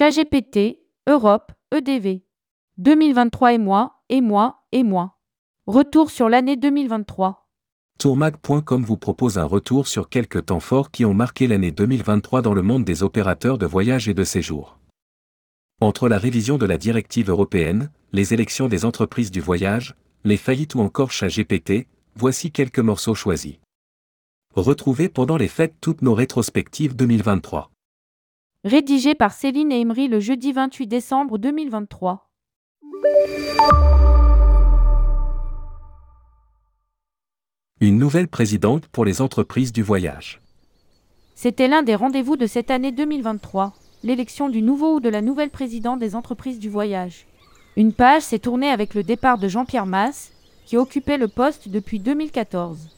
ChatGPT, Europe, EDV. 2023 et moi, et moi, et moi. Retour sur l'année 2023. Tourmag.com vous propose un retour sur quelques temps forts qui ont marqué l'année 2023 dans le monde des opérateurs de voyage et de séjour. Entre la révision de la directive européenne, les élections des entreprises du voyage, les faillites ou encore ChatGPT, voici quelques morceaux choisis. Retrouvez pendant les fêtes toutes nos rétrospectives 2023. Rédigé par Céline Emery le jeudi 28 décembre 2023. Une nouvelle présidente pour les entreprises du voyage. C'était l'un des rendez-vous de cette année 2023, l'élection du nouveau ou de la nouvelle présidente des entreprises du voyage. Une page s'est tournée avec le départ de Jean-Pierre Masse, qui occupait le poste depuis 2014.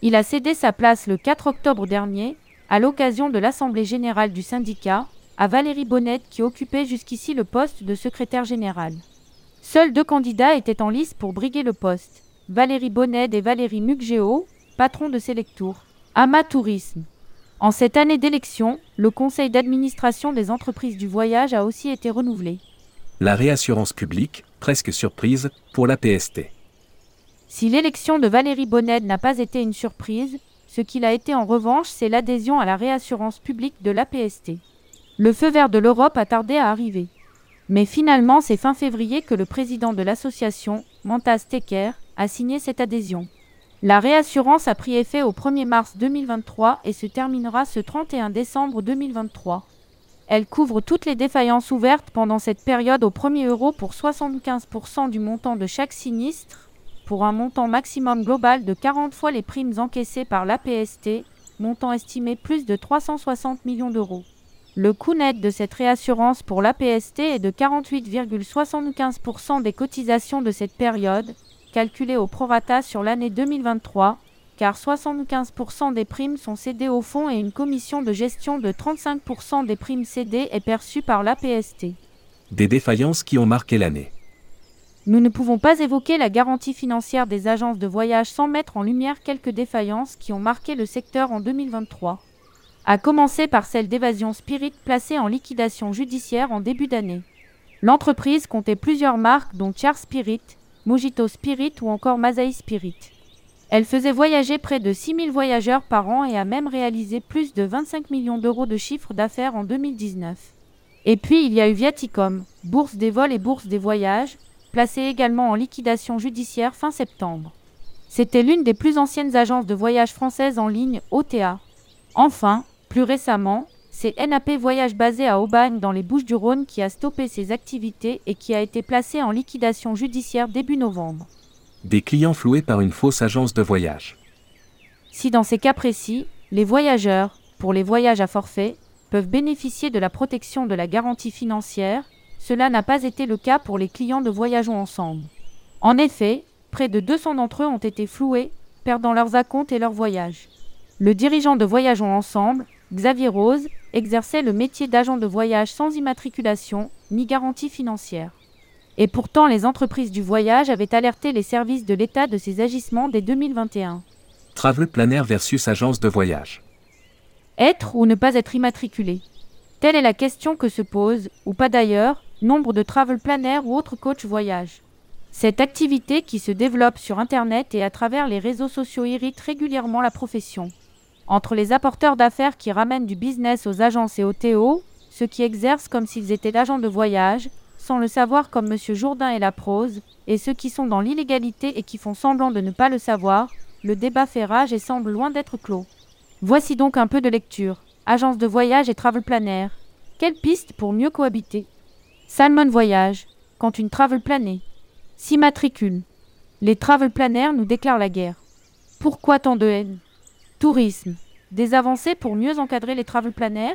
Il a cédé sa place le 4 octobre dernier, à l'occasion de l'Assemblée générale du syndicat, à Valérie Bonnet qui occupait jusqu'ici le poste de secrétaire général. Seuls deux candidats étaient en lice pour briguer le poste, Valérie Bonnet et Valérie Muggeo, patron de Selectour. Ama Tourisme. En cette année d'élection, le conseil d'administration des entreprises du voyage a aussi été renouvelé. La réassurance publique, presque surprise, pour la PST. Si l'élection de Valérie Bonnet n'a pas été une surprise, ce qu'il a été en revanche, c'est l'adhésion à la réassurance publique de l'APST. Le feu vert de l'Europe a tardé à arriver. Mais finalement, c'est fin février que le président de l'association, Mantas Tecker, a signé cette adhésion. La réassurance a pris effet au 1er mars 2023 et se terminera ce 31 décembre 2023. Elle couvre toutes les défaillances ouvertes pendant cette période au premier euro pour 75% du montant de chaque sinistre, pour un montant maximum global de 40 fois les primes encaissées par l'APST, montant estimé plus de 360 millions d'euros. Le coût net de cette réassurance pour l'APST est de 48,75% des cotisations de cette période, calculées au prorata sur l'année 2023, car 75% des primes sont cédées au fonds et une commission de gestion de 35% des primes cédées est perçue par l'APST. Des défaillances qui ont marqué l'année. Nous ne pouvons pas évoquer la garantie financière des agences de voyage sans mettre en lumière quelques défaillances qui ont marqué le secteur en 2023. À commencer par celle d'Évasion Spirit placée en liquidation judiciaire en début d'année. L'entreprise comptait plusieurs marques dont Char Spirit, Mojito Spirit ou encore Masai Spirit. Elle faisait voyager près de 6000 voyageurs par an et a même réalisé plus de 25 millions d'euros de chiffre d'affaires en 2019. Et puis il y a eu Viaticom, bourse des vols et bourse des voyages, placée également en liquidation judiciaire fin septembre. C'était l'une des plus anciennes agences de voyage françaises en ligne OTA. Enfin, plus récemment, c'est NAP Voyage basé à Aubagne dans les Bouches-du-Rhône qui a stoppé ses activités et qui a été placé en liquidation judiciaire début novembre. Des clients floués par une fausse agence de voyage. Si dans ces cas précis, les voyageurs, pour les voyages à forfait, peuvent bénéficier de la protection de la garantie financière, cela n'a pas été le cas pour les clients de Voyageons Ensemble. En effet, près de 200 d'entre eux ont été floués, perdant leurs acomptes et leurs voyages. Le dirigeant de Voyageons Ensemble, Xavier Rose, exerçait le métier d'agent de voyage sans immatriculation ni garantie financière. Et pourtant, les entreprises du voyage avaient alerté les services de l'État de ces agissements dès 2021. Travel Planner versus agence de voyage. Être ou ne pas être immatriculé? Telle est la question que se pose, ou pas d'ailleurs, nombre de travel planners ou autres coachs voyage. Cette activité qui se développe sur Internet et à travers les réseaux sociaux irrite régulièrement la profession. Entre les apporteurs d'affaires qui ramènent du business aux agences et aux TO, ceux qui exercent comme s'ils étaient agents de voyage, sans le savoir comme M. Jourdain et la prose, et ceux qui sont dans l'illégalité et qui font semblant de ne pas le savoir, le débat fait rage et semble loin d'être clos. Voici donc un peu de lecture. Agence de voyage et travel planner. Quelle piste pour mieux cohabiter? Salmon Voyage, quand une travel planée. S'immatricule. Les travel planners nous déclarent la guerre. Pourquoi tant de haine? Tourisme. Des avancées pour mieux encadrer les travel planners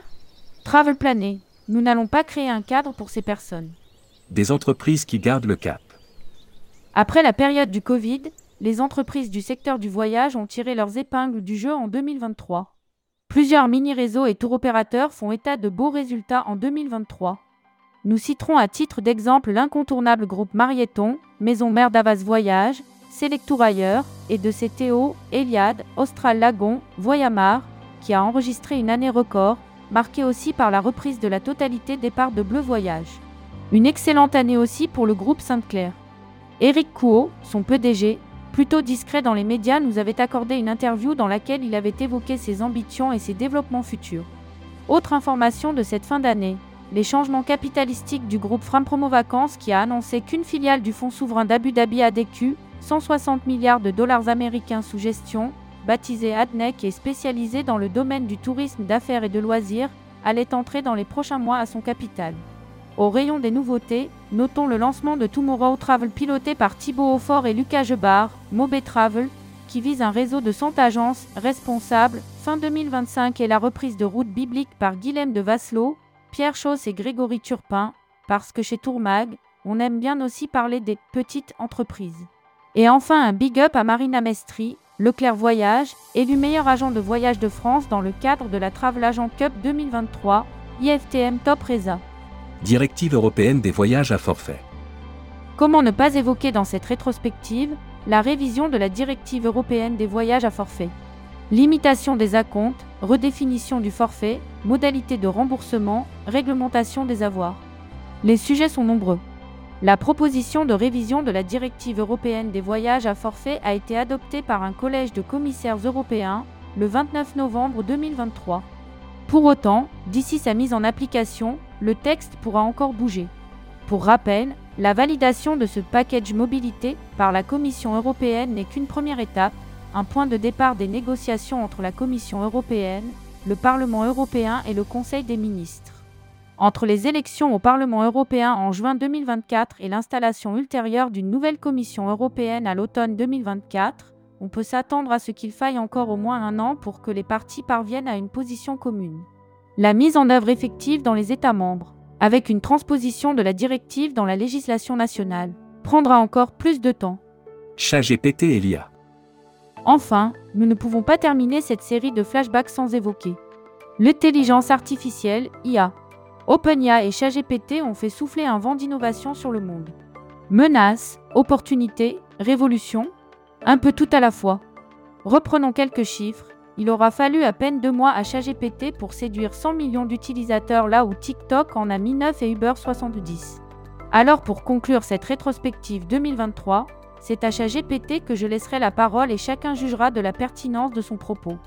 Travel plané. Nous n'allons pas créer un cadre pour ces personnes. Des entreprises qui gardent le cap. Après la période du Covid, les entreprises du secteur du voyage ont tiré leurs épingles du jeu en 2023. Plusieurs mini-réseaux et tour opérateurs font état de beaux résultats en 2023. Nous citerons à titre d'exemple l'incontournable groupe Marieton, Maison Mère d'Avas Voyage, Selectour ailleurs, et de ses Théo, Eliade, Austral Lagon, Voyamar, qui a enregistré une année record, marquée aussi par la reprise de la totalité des parts de Bleu Voyage. Une excellente année aussi pour le groupe Sainte-Claire. Éric Couot, son PDG, plutôt discret dans les médias, nous avait accordé une interview dans laquelle il avait évoqué ses ambitions et ses développements futurs. Autre information de cette fin d'année, les changements capitalistiques du groupe Fram Promo Vacances qui a annoncé qu'une filiale du fonds souverain d'Abu Dhabi ADQ, 160 milliards de dollars américains sous gestion, baptisée ADNEC et spécialisée dans le domaine du tourisme d'affaires et de loisirs, allait entrer dans les prochains mois à son capital. Au rayon des nouveautés, notons le lancement de Tomorrow Travel piloté par Thibaut Aufort et Lucas Gebard, Mobé Travel, qui vise un réseau de 100 agences responsables fin 2025 et la reprise de route biblique par Guilhem de Vasselot, Pierre Chauss et Grégory Turpin, parce que chez Tourmag, on aime bien aussi parler des petites entreprises. Et enfin un big up à Marina Mestri, Leclerc Voyage, élu meilleur agent de voyage de France dans le cadre de la Travel Agent Cup 2023, IFTM Top Reza. Directive européenne des voyages à forfait. Comment ne pas évoquer dans cette rétrospective la révision de la directive européenne des voyages à forfait? Limitation des acomptes, redéfinition du forfait, modalité de remboursement, réglementation des avoirs. Les sujets sont nombreux. La proposition de révision de la directive européenne des voyages à forfait a été adoptée par un collège de commissaires européens le 29 novembre 2023. Pour autant, d'ici sa mise en application, le texte pourra encore bouger. Pour rappel, la validation de ce package mobilité par la Commission européenne n'est qu'une première étape, un point de départ des négociations entre la Commission européenne, le Parlement européen et le Conseil des ministres. Entre les élections au Parlement européen en juin 2024 et l'installation ultérieure d'une nouvelle Commission européenne à l'automne 2024, on peut s'attendre à ce qu'il faille encore au moins un an pour que les partis parviennent à une position commune. La mise en œuvre effective dans les États membres, avec une transposition de la directive dans la législation nationale, prendra encore plus de temps. Et l'IA. Enfin, nous ne pouvons pas terminer cette série de flashbacks sans évoquer l'intelligence artificielle, IA. OpenIA et ChatGPT ont fait souffler un vent d'innovation sur le monde. Menaces, opportunités, révolution, un peu tout à la fois. Reprenons quelques chiffres. Il aura fallu à peine deux mois à ChatGPT pour séduire 100 millions d'utilisateurs là où TikTok en a mis 9 et Uber 70. Alors pour conclure cette rétrospective 2023, c'est à ChatGPT que je laisserai la parole et chacun jugera de la pertinence de son propos.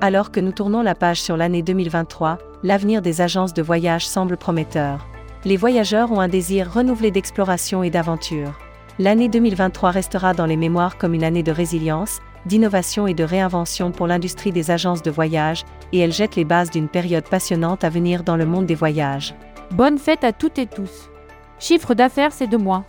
Alors que nous tournons la page sur l'année 2023, l'avenir des agences de voyage semble prometteur. Les voyageurs ont un désir renouvelé d'exploration et d'aventure. L'année 2023 restera dans les mémoires comme une année de résilience, d'innovation et de réinvention pour l'industrie des agences de voyage, et elle jette les bases d'une période passionnante à venir dans le monde des voyages. Bonne fête à toutes et tous. Chiffre d'affaires, c'est de moi.